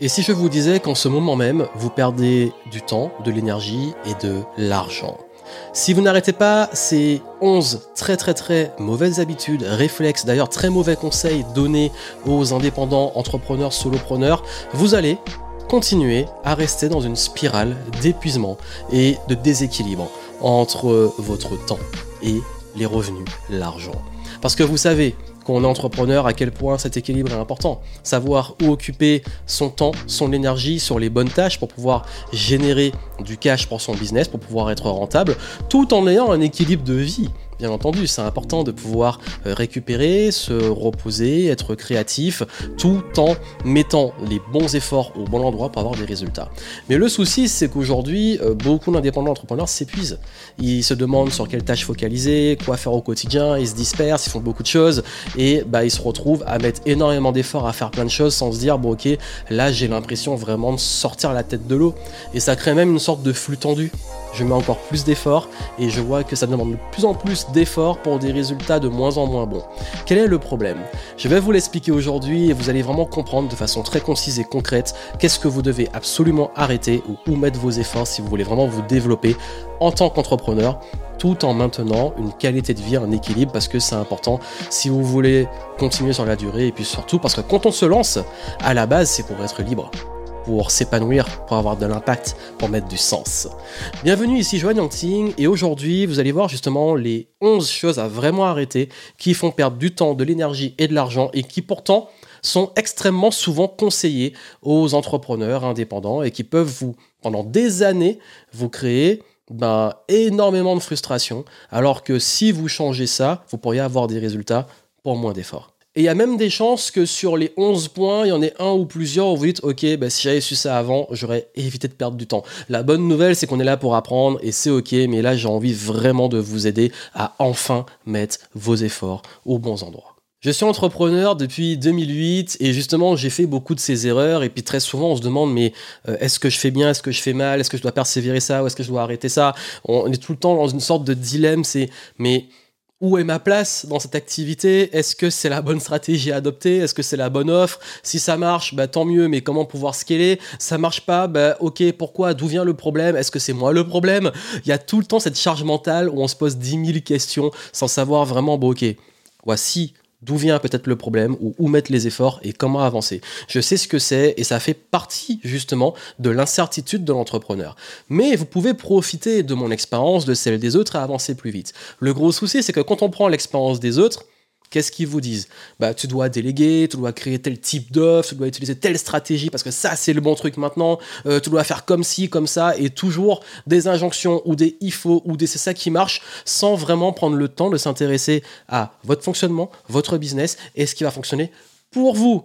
Et si je vous disais qu'en ce moment même, vous perdez du temps, de l'énergie et de l'argent si vous n'arrêtez pas ces 11 très très très mauvaises habitudes, réflexes, d'ailleurs très mauvais conseils donnés aux indépendants, entrepreneurs, solopreneurs, vous allez continuer à rester dans une spirale d'épuisement et de déséquilibre entre votre temps et les revenus, l'argent. Parce que vous savez, quand on est entrepreneur, à quel point cet équilibre est important. Savoir où occuper son temps, son énergie sur les bonnes tâches pour pouvoir générer du cash pour son business, pour pouvoir être rentable, tout en ayant un équilibre de vie Bien entendu, c'est important de pouvoir euh, récupérer, se reposer, être créatif, tout en mettant les bons efforts au bon endroit pour avoir des résultats. Mais le souci, c'est qu'aujourd'hui, euh, beaucoup d'indépendants entrepreneurs s'épuisent. Ils se demandent sur quelles tâches focaliser, quoi faire au quotidien, ils se dispersent, ils font beaucoup de choses, et bah, ils se retrouvent à mettre énormément d'efforts à faire plein de choses sans se dire, bon ok, là j'ai l'impression vraiment de sortir la tête de l'eau. Et ça crée même une sorte de flux tendu je mets encore plus d'efforts et je vois que ça demande de plus en plus d'efforts pour des résultats de moins en moins bons. Quel est le problème? Je vais vous l'expliquer aujourd'hui et vous allez vraiment comprendre de façon très concise et concrète qu'est-ce que vous devez absolument arrêter ou où mettre vos efforts si vous voulez vraiment vous développer en tant qu'entrepreneur tout en maintenant une qualité de vie, un équilibre, parce que c'est important si vous voulez continuer sur la durée, et puis surtout parce que quand on se lance, à la base, c'est pour être libre pour s'épanouir, pour avoir de l'impact, pour mettre du sens. Bienvenue ici Joanne Yangting et aujourd'hui vous allez voir justement les 11 choses à vraiment arrêter qui font perdre du temps, de l'énergie et de l'argent et qui pourtant sont extrêmement souvent conseillés aux entrepreneurs indépendants et qui peuvent vous, pendant des années, vous créer ben, énormément de frustration, alors que si vous changez ça, vous pourriez avoir des résultats pour moins d'efforts. Et il y a même des chances que sur les 11 points, il y en ait un ou plusieurs où vous dites, ok, bah, si j'avais su ça avant, j'aurais évité de perdre du temps. La bonne nouvelle, c'est qu'on est là pour apprendre et c'est ok, mais là, j'ai envie vraiment de vous aider à enfin mettre vos efforts aux bons endroits. Je suis entrepreneur depuis 2008 et justement j'ai fait beaucoup de ces erreurs et puis très souvent on se demande mais euh, est-ce que je fais bien, est-ce que je fais mal, est-ce que je dois persévérer ça ou est-ce que je dois arrêter ça? On est tout le temps dans une sorte de dilemme, c'est mais où est ma place dans cette activité? Est-ce que c'est la bonne stratégie à adopter? Est-ce que c'est la bonne offre? Si ça marche, bah, tant mieux, mais comment pouvoir scaler? Ça marche pas, bah, ok, pourquoi? D'où vient le problème? Est-ce que c'est moi le problème? Il y a tout le temps cette charge mentale où on se pose 10 000 questions sans savoir vraiment, bon ok, voici d'où vient peut-être le problème, ou où mettre les efforts et comment avancer. Je sais ce que c'est et ça fait partie justement de l'incertitude de l'entrepreneur. Mais vous pouvez profiter de mon expérience, de celle des autres et avancer plus vite. Le gros souci, c'est que quand on prend l'expérience des autres, Qu'est-ce qu'ils vous disent? Bah, tu dois déléguer, tu dois créer tel type d'offre, tu dois utiliser telle stratégie parce que ça, c'est le bon truc maintenant. Euh, tu dois faire comme ci, comme ça, et toujours des injonctions ou des il faut ou des c'est ça qui marche, sans vraiment prendre le temps de s'intéresser à votre fonctionnement, votre business et ce qui va fonctionner pour vous.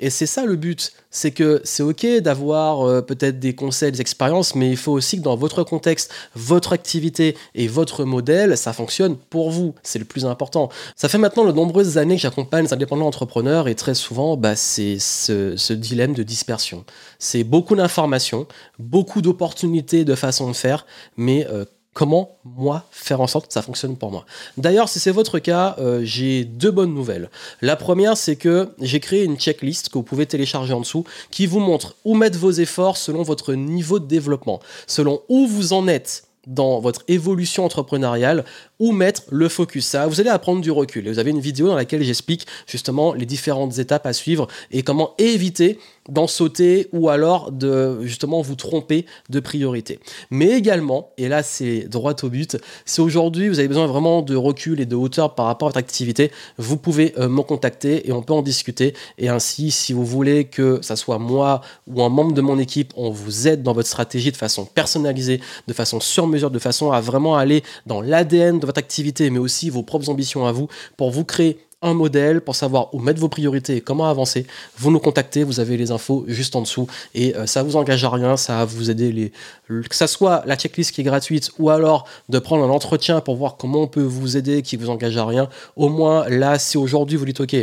Et c'est ça le but, c'est que c'est ok d'avoir euh, peut-être des conseils, des expériences, mais il faut aussi que dans votre contexte, votre activité et votre modèle, ça fonctionne pour vous. C'est le plus important. Ça fait maintenant de nombreuses années que j'accompagne les indépendants entrepreneurs et très souvent, bah, c'est ce, dilemme de dispersion. C'est beaucoup d'informations, beaucoup d'opportunités de façon de faire, mais euh, comment moi faire en sorte que ça fonctionne pour moi. D'ailleurs, si c'est votre cas, euh, j'ai deux bonnes nouvelles. La première, c'est que j'ai créé une checklist que vous pouvez télécharger en dessous qui vous montre où mettre vos efforts selon votre niveau de développement, selon où vous en êtes dans votre évolution entrepreneuriale, où mettre le focus. Ça, vous allez apprendre du recul. Et vous avez une vidéo dans laquelle j'explique justement les différentes étapes à suivre et comment éviter d'en sauter ou alors de justement vous tromper de priorité. Mais également, et là c'est droit au but, si aujourd'hui vous avez besoin vraiment de recul et de hauteur par rapport à votre activité, vous pouvez euh, me contacter et on peut en discuter. Et ainsi, si vous voulez que ça soit moi ou un membre de mon équipe, on vous aide dans votre stratégie de façon personnalisée, de façon sur mesure, de façon à vraiment aller dans l'ADN de votre activité, mais aussi vos propres ambitions à vous, pour vous créer un modèle pour savoir où mettre vos priorités et comment avancer, vous nous contactez, vous avez les infos juste en dessous et euh, ça vous engage à rien, ça va vous aider les que ça soit la checklist qui est gratuite ou alors de prendre un entretien pour voir comment on peut vous aider qui vous engage à rien. Au moins là, si aujourd'hui vous dites OK,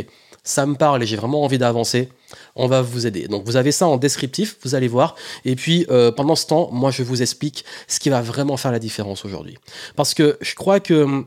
ça me parle et j'ai vraiment envie d'avancer, on va vous aider. Donc vous avez ça en descriptif, vous allez voir. Et puis euh, pendant ce temps, moi je vous explique ce qui va vraiment faire la différence aujourd'hui. Parce que je crois que hum,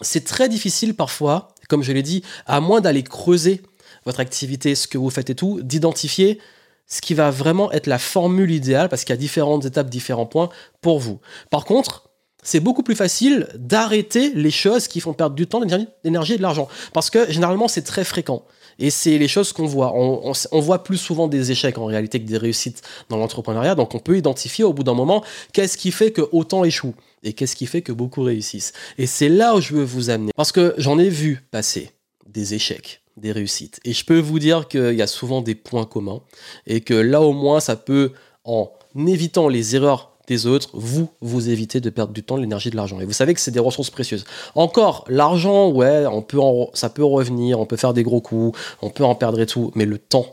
c'est très difficile parfois, comme je l'ai dit, à moins d'aller creuser votre activité, ce que vous faites et tout, d'identifier ce qui va vraiment être la formule idéale parce qu'il y a différentes étapes, différents points pour vous. Par contre, c'est beaucoup plus facile d'arrêter les choses qui font perdre du temps, de l'énergie et de l'argent. Parce que généralement, c'est très fréquent. Et c'est les choses qu'on voit. On, voit plus souvent des échecs en réalité que des réussites dans l'entrepreneuriat. Donc on peut identifier au bout d'un moment qu'est-ce qui fait que autant échouent et qu'est-ce qui fait que beaucoup réussissent. Et c'est là où je veux vous amener. Parce que j'en ai vu passer des échecs, des réussites. Et je peux vous dire qu'il y a souvent des points communs. Et que là au moins, ça peut, en évitant les erreurs autres, vous, vous évitez de perdre du temps, de l'énergie, de l'argent. Et vous savez que c'est des ressources précieuses. Encore, l'argent, ouais, on peut ça peut revenir, on peut faire des gros coups, on peut en perdre et tout, mais le temps,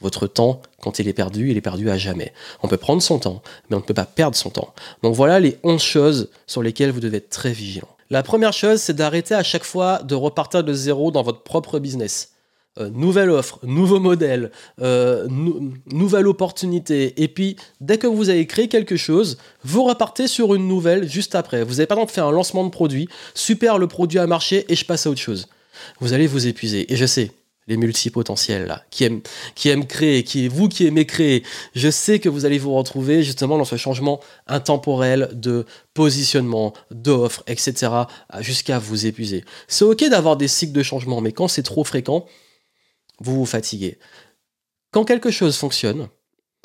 votre temps, quand il est perdu, il est perdu à jamais. On peut prendre son temps, mais on ne peut pas perdre son temps. Donc voilà les 11 choses sur lesquelles vous devez être très vigilant. La première chose, c'est d'arrêter à chaque fois de repartir de zéro dans votre propre business. Euh, nouvelle offre, nouveau modèle, euh, nouvelle opportunité. Et puis, dès que vous avez créé quelque chose, vous repartez sur une nouvelle juste après. Vous n'avez pas de faire un lancement de produit, super, le produit a marché et je passe à autre chose. Vous allez vous épuiser. Et je sais, les multipotentiels là, qui aiment, qui aiment créer, qui est vous qui aimez créer, je sais que vous allez vous retrouver justement dans ce changement intemporel de positionnement, d'offres, etc., jusqu'à vous épuiser. C'est ok d'avoir des cycles de changement, mais quand c'est trop fréquent, vous vous fatiguez. Quand quelque chose fonctionne,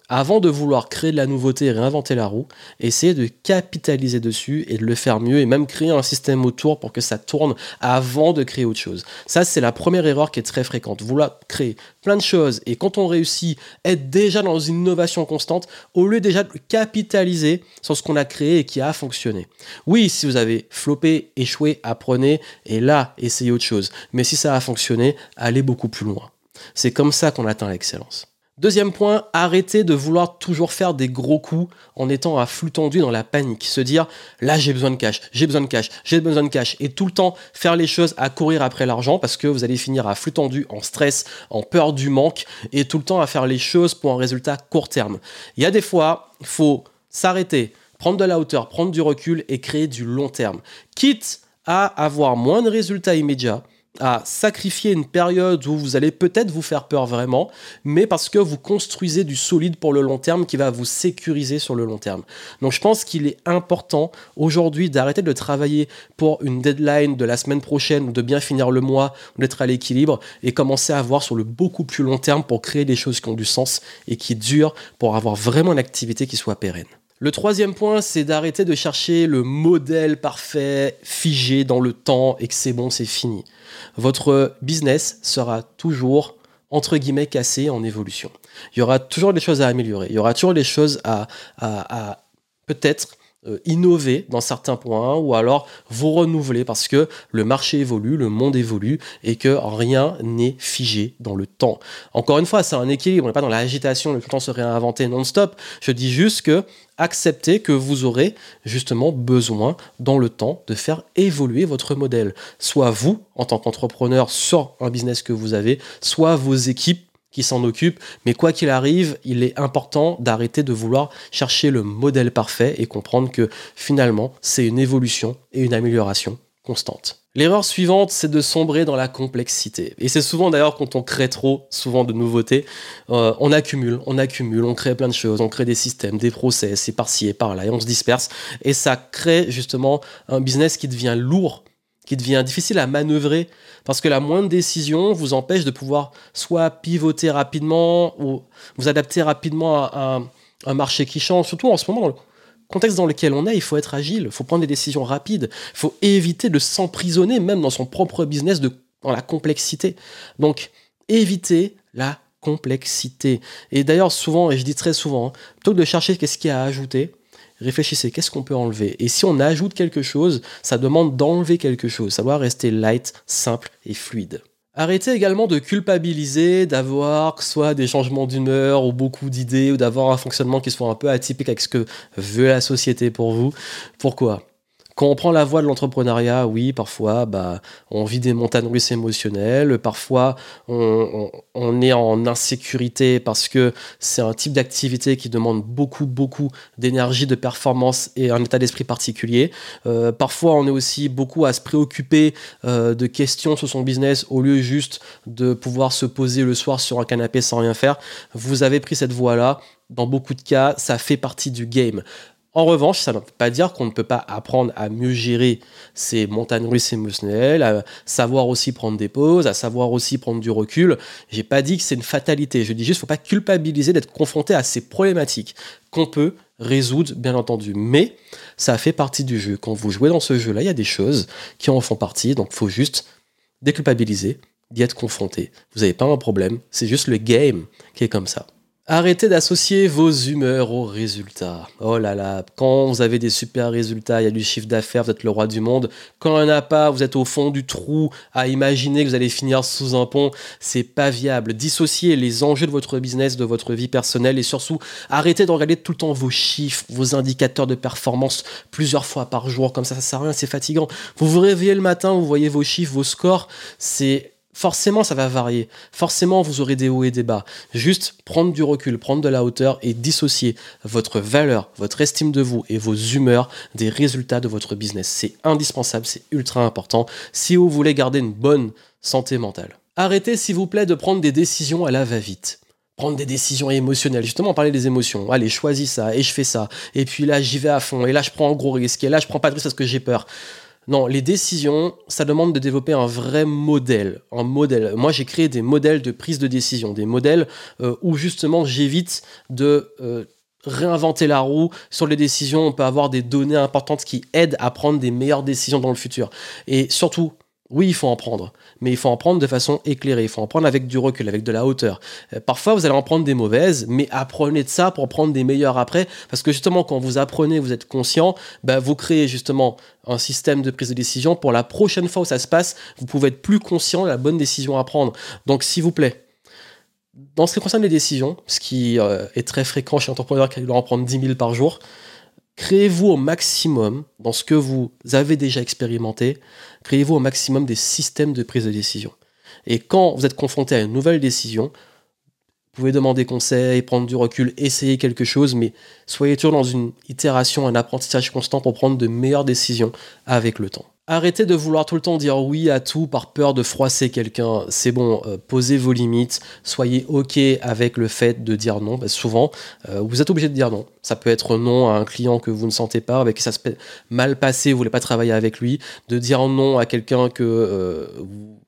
avant de vouloir créer de la nouveauté et réinventer la roue, essayez de capitaliser dessus et de le faire mieux et même créer un système autour pour que ça tourne avant de créer autre chose. Ça, c'est la première erreur qui est très fréquente. Vouloir créer plein de choses et quand on réussit, être déjà dans une innovation constante au lieu déjà de capitaliser sur ce qu'on a créé et qui a fonctionné. Oui, si vous avez floppé, échoué, apprenez et là, essayez autre chose. Mais si ça a fonctionné, allez beaucoup plus loin. C'est comme ça qu'on atteint l'excellence. Deuxième point, arrêtez de vouloir toujours faire des gros coups en étant à flux tendu dans la panique. Se dire, là j'ai besoin de cash, j'ai besoin de cash, j'ai besoin de cash. Et tout le temps faire les choses à courir après l'argent parce que vous allez finir à flux tendu, en stress, en peur du manque et tout le temps à faire les choses pour un résultat court terme. Il y a des fois, il faut s'arrêter, prendre de la hauteur, prendre du recul et créer du long terme. Quitte à avoir moins de résultats immédiats, à sacrifier une période où vous allez peut-être vous faire peur vraiment, mais parce que vous construisez du solide pour le long terme qui va vous sécuriser sur le long terme. Donc je pense qu'il est important aujourd'hui d'arrêter de travailler pour une deadline de la semaine prochaine ou de bien finir le mois, d'être à l'équilibre et commencer à voir sur le beaucoup plus long terme pour créer des choses qui ont du sens et qui durent pour avoir vraiment une activité qui soit pérenne. Le troisième point, c'est d'arrêter de chercher le modèle parfait, figé dans le temps et que c'est bon, c'est fini. Votre business sera toujours entre guillemets cassé en évolution. Il y aura toujours des choses à améliorer. Il y aura toujours des choses à, peut-être euh, innover dans certains points ou alors vous renouveler parce que le marché évolue, le monde évolue et que rien n'est figé dans le temps. Encore une fois, c'est un équilibre, on n'est pas dans l'agitation, le temps se réinventer non-stop. Je dis juste que acceptez que vous aurez justement besoin dans le temps de faire évoluer votre modèle. Soit vous, en tant qu'entrepreneur, sur un business que vous avez, soit vos équipes qui s'en occupe. Mais quoi qu'il arrive, il est important d'arrêter de vouloir chercher le modèle parfait et comprendre que finalement, c'est une évolution et une amélioration L'erreur suivante, c'est de sombrer dans la complexité. Et c'est souvent d'ailleurs quand on crée trop, souvent de nouveautés, euh, on accumule, on accumule, on crée plein de choses, on crée des systèmes, des process, et par-ci et par-là, et on se disperse. Et ça crée justement un business qui devient lourd qui devient difficile à manœuvrer parce que la moindre décision vous empêche de pouvoir soit pivoter rapidement ou vous adapter rapidement à un, marché qui change. Surtout en ce moment, contexte dans lequel on est, il faut être agile, il faut prendre des décisions rapides, il faut éviter de s'emprisonner même dans son propre business de, dans la complexité. Donc, éviter la complexité. Et d'ailleurs, souvent, et je dis très souvent, hein, plutôt que de chercher qu'est-ce qu'il y a à ajouter, réfléchissez, qu'est-ce qu'on peut enlever? Et si on ajoute quelque chose, ça demande d'enlever quelque chose. Ça doit rester light, simple et fluide. Arrêtez également de culpabiliser, d'avoir soit des changements d'humeur ou beaucoup d'idées, ou d'avoir un fonctionnement qui soit un peu atypique avec ce que veut la société pour vous. Pourquoi? Quand on prend la voie de l'entrepreneuriat, oui, parfois, bah, on vit des montagnes russes émotionnelles. Parfois, on, est en insécurité parce que c'est un type d'activité qui demande beaucoup, beaucoup d'énergie, de performance et un état d'esprit particulier. Euh, parfois, on est aussi beaucoup à se préoccuper euh, de questions sur son business au lieu juste de pouvoir se poser le soir sur un canapé sans rien faire. Vous avez pris cette voie-là. Dans beaucoup de cas, ça fait partie du game. En revanche, ça ne veut pas dire qu'on ne peut pas apprendre à mieux gérer ces montagnes russes émotionnelles, à savoir aussi prendre des pauses, à savoir aussi prendre du recul. J'ai pas dit que c'est une fatalité. Je dis juste qu'il ne faut pas culpabiliser d'être confronté à ces problématiques qu'on peut résoudre, bien entendu. Mais ça fait partie du jeu. Quand vous jouez dans ce jeu-là, il y a des choses qui en font partie. Donc, faut juste déculpabiliser, d'y être confronté. Vous n'avez pas un problème. C'est juste le game qui est comme ça. Arrêtez d'associer vos humeurs aux résultats. Oh là là, quand vous avez des super résultats, il y a du chiffre d'affaires, vous êtes le roi du monde. Quand il n'y en a pas, vous êtes au fond du trou à imaginer que vous allez finir sous un pont. C'est pas viable. Dissociez les enjeux de votre business, de votre vie personnelle et surtout arrêtez de regarder tout le temps vos chiffres, vos indicateurs de performance plusieurs fois par jour. Comme ça, ça sert à rien, c'est fatigant. Vous vous réveillez le matin, vous voyez vos chiffres, vos scores. C'est forcément ça va varier. Forcément vous aurez des hauts et des bas. Juste prendre du recul, prendre de la hauteur et dissocier votre valeur, votre estime de vous et vos humeurs des résultats de votre business. C'est indispensable, c'est ultra important si vous voulez garder une bonne santé mentale. Arrêtez s'il vous plaît de prendre des décisions à la va-vite prendre des décisions émotionnelles. Justement, parler des émotions. Allez, choisis ça et je fais ça. Et puis là, j'y vais à fond. Et là, je prends un gros risque. Et là, je prends pas de risque parce que j'ai peur. Non, les décisions, ça demande de développer un vrai modèle. Moi, j'ai créé des modèles de prise de décision, des modèles euh, où justement j'évite de euh, réinventer la roue. Sur les décisions, on peut avoir des données importantes qui aident à prendre des meilleures décisions dans le futur. Et surtout, oui, il faut en prendre, mais il faut en prendre de façon éclairée, il faut en prendre avec du recul, avec de la hauteur. Euh, parfois, vous allez en prendre des mauvaises, mais apprenez de ça pour prendre des meilleures après, parce que justement, quand vous apprenez, vous êtes conscient, bah, vous créez justement un système de prise de décision. Pour la prochaine fois où ça se passe, vous pouvez être plus conscient de la bonne décision à prendre. Donc, s'il vous plaît, dans ce qui concerne les décisions, ce qui euh, est très fréquent chez l'entrepreneur qui doit en prendre 10 000 par jour, Créez-vous au maximum, dans ce que vous avez déjà expérimenté, créez-vous au maximum des systèmes de prise de décision. Et quand vous êtes confronté à une nouvelle décision, vous pouvez demander conseil, prendre du recul, essayer quelque chose, mais soyez toujours dans une itération, un apprentissage constant pour prendre de meilleures décisions avec le temps. Arrêtez de vouloir tout le temps dire oui à tout par peur de froisser quelqu'un. C'est bon, euh, posez vos limites, soyez OK avec le fait de dire non. souvent, euh, vous êtes obligé de dire non. Ça peut être non à un client que vous ne sentez pas, avec qui ça se mal passé, vous voulez pas travailler avec lui. De dire non à quelqu'un que euh, vous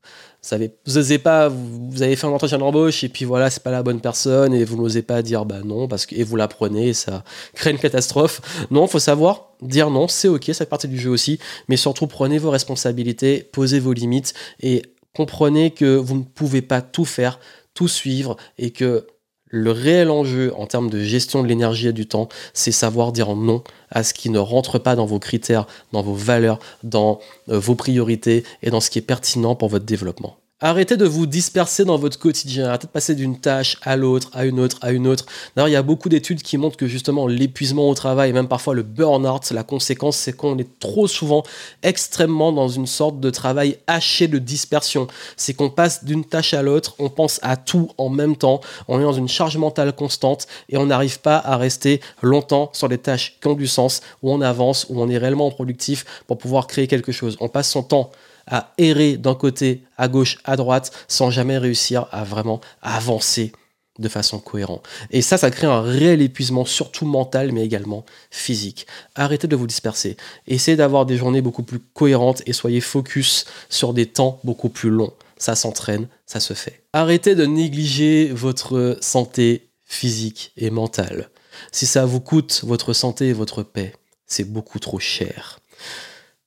vous n'osez pas, vous, avez fait un entretien d'embauche et puis voilà, c'est pas la bonne personne et vous n'osez pas dire bah non parce que et vous l'apprenez et ça crée une catastrophe. Non, faut savoir dire non, c'est ok, ça fait partie du jeu aussi, mais surtout prenez vos responsabilités, posez vos limites et comprenez que vous ne pouvez pas tout faire, tout suivre et que le réel enjeu en termes de gestion de l'énergie et du temps, c'est savoir dire non à ce qui ne rentre pas dans vos critères, dans vos valeurs, dans euh, vos priorités et dans ce qui est pertinent pour votre développement. Arrêtez de vous disperser dans votre quotidien, arrêtez de passer d'une tâche à l'autre, à une autre, à une autre. D'ailleurs, il y a beaucoup d'études qui montrent que justement l'épuisement au travail et même parfois le burn-out, la conséquence, c'est qu'on est trop souvent extrêmement dans une sorte de travail haché de dispersion. C'est qu'on passe d'une tâche à l'autre, on pense à tout en même temps, on est dans une charge mentale constante et on n'arrive pas à rester longtemps sur les tâches qui ont du sens, où on avance, où on est réellement productif pour pouvoir créer quelque chose. On passe son temps à errer d'un côté à gauche, à droite, sans jamais réussir à vraiment avancer de façon cohérente. Et ça, ça crée un réel épuisement, surtout mental, mais également physique. Arrêtez de vous disperser. Essayez d'avoir des journées beaucoup plus cohérentes et soyez focus sur des temps beaucoup plus longs. Ça s'entraîne, ça se fait. Arrêtez de négliger votre santé physique et mentale. Si ça vous coûte votre santé et votre paix, c'est beaucoup trop cher.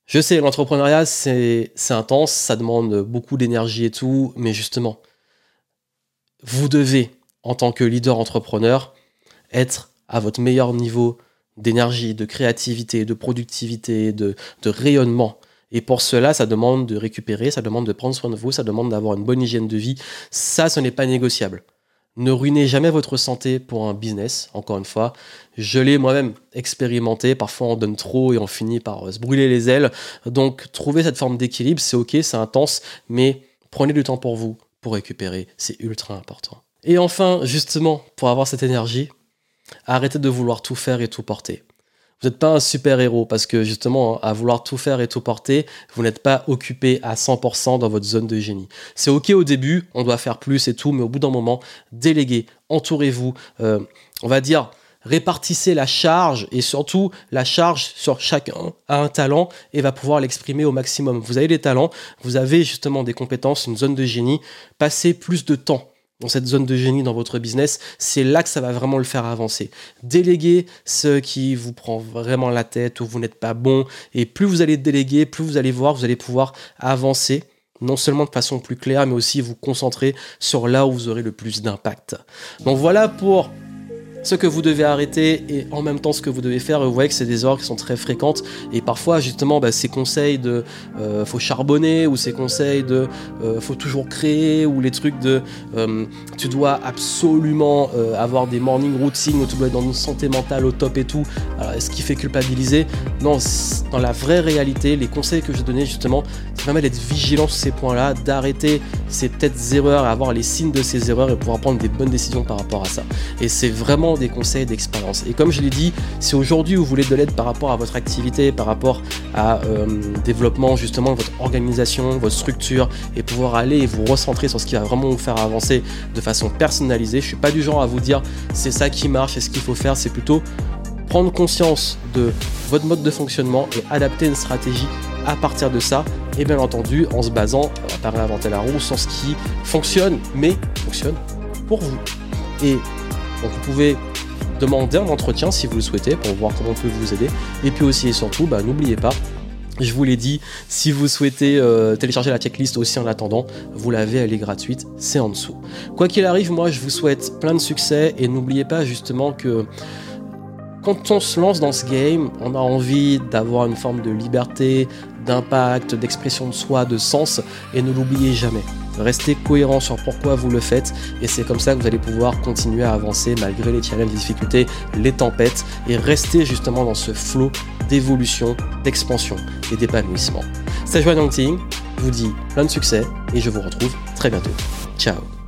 Je sais, l'entrepreneuriat, c'est intense, ça demande beaucoup d'énergie et tout, mais justement, vous devez, en tant que leader entrepreneur, être à votre meilleur niveau d'énergie, de créativité, de productivité, de, rayonnement. Et pour cela, ça demande de récupérer, ça demande de prendre soin de vous, ça demande d'avoir une bonne hygiène de vie. Ça, ce n'est pas négociable. Ne ruinez jamais votre santé pour un business, encore une fois. Je l'ai moi-même expérimenté. Parfois, on donne trop et on finit par se brûler les ailes. Donc, trouvez cette forme d'équilibre. C'est ok, c'est intense, mais prenez du temps pour vous, pour récupérer. C'est ultra important. Et enfin, justement, pour avoir cette énergie, arrêtez de vouloir tout faire et tout porter. Vous n'êtes pas un super-héros parce que justement, à vouloir tout faire et tout porter, vous n'êtes pas occupé à 100% dans votre zone de génie. C'est ok au début, on doit faire plus et tout, mais au bout d'un moment, déléguez, entourez-vous, euh, on va dire, répartissez la charge et surtout la charge sur chacun a un talent et va pouvoir l'exprimer au maximum. Vous avez des talents, vous avez justement des compétences, une zone de génie, passez plus de temps dans cette zone de génie dans votre business, c'est là que ça va vraiment le faire avancer. Déléguer ce qui vous prend vraiment la tête ou vous n'êtes pas bon. Et plus vous allez déléguer, plus vous allez voir, vous allez pouvoir avancer non seulement de façon plus claire, mais aussi vous concentrer sur là où vous aurez le plus d'impact. Donc voilà pour ce que vous devez arrêter et en même temps ce que vous devez faire. vous voyez que c'est des erreurs qui sont très fréquentes et parfois justement bah, ces conseils de euh, faut charbonner ou ces conseils de euh, faut toujours créer ou les trucs de euh, tu dois absolument avoir des morning routines ou tu dois être dans une santé mentale au top et tout. ce qui fait culpabiliser? Non, dans la vraie réalité, les conseils que je donnais justement, c'est vraiment d'être vigilant sur ces points-là, d'arrêter ces peut-être erreurs, avoir les signes de ces erreurs et pouvoir prendre des bonnes décisions par rapport à ça. Et c'est vraiment des conseils d'expérience. Et comme je l'ai dit, si aujourd'hui vous voulez de l'aide par rapport à votre activité, par rapport à euh, développement justement de votre organisation, votre structure, et pouvoir aller et vous recentrer sur ce qui va vraiment vous faire avancer de façon personnalisée, je suis pas du genre à vous dire c'est ça qui marche et ce qu'il faut faire, c'est plutôt prendre conscience de votre mode de fonctionnement et adapter une stratégie à partir de ça et bien entendu en se basant, on va pas réinventer la roue, sur ce qui fonctionne, mais fonctionne pour vous. Et donc vous pouvez demander un entretien si vous le souhaitez pour voir comment on peut vous aider. Et puis aussi et surtout, bah, n'oubliez pas, je vous l'ai dit, si vous souhaitez euh, télécharger la checklist aussi en attendant, vous l'avez, elle est gratuite, c'est en dessous. Quoi qu'il arrive, moi je vous souhaite plein de succès et n'oubliez pas justement que quand on se lance dans ce game, on a envie d'avoir une forme de liberté, d'impact, d'expression de soi, de sens, et ne l'oubliez jamais. Restez cohérent sur pourquoi vous le faites, et c'est comme ça que vous allez pouvoir continuer à avancer malgré les challenges, les difficultés, les tempêtes, et rester justement dans ce flot d'évolution, d'expansion et d'épanouissement. C'est Joanne Ting, je vous dis plein de succès, et je vous retrouve très bientôt. Ciao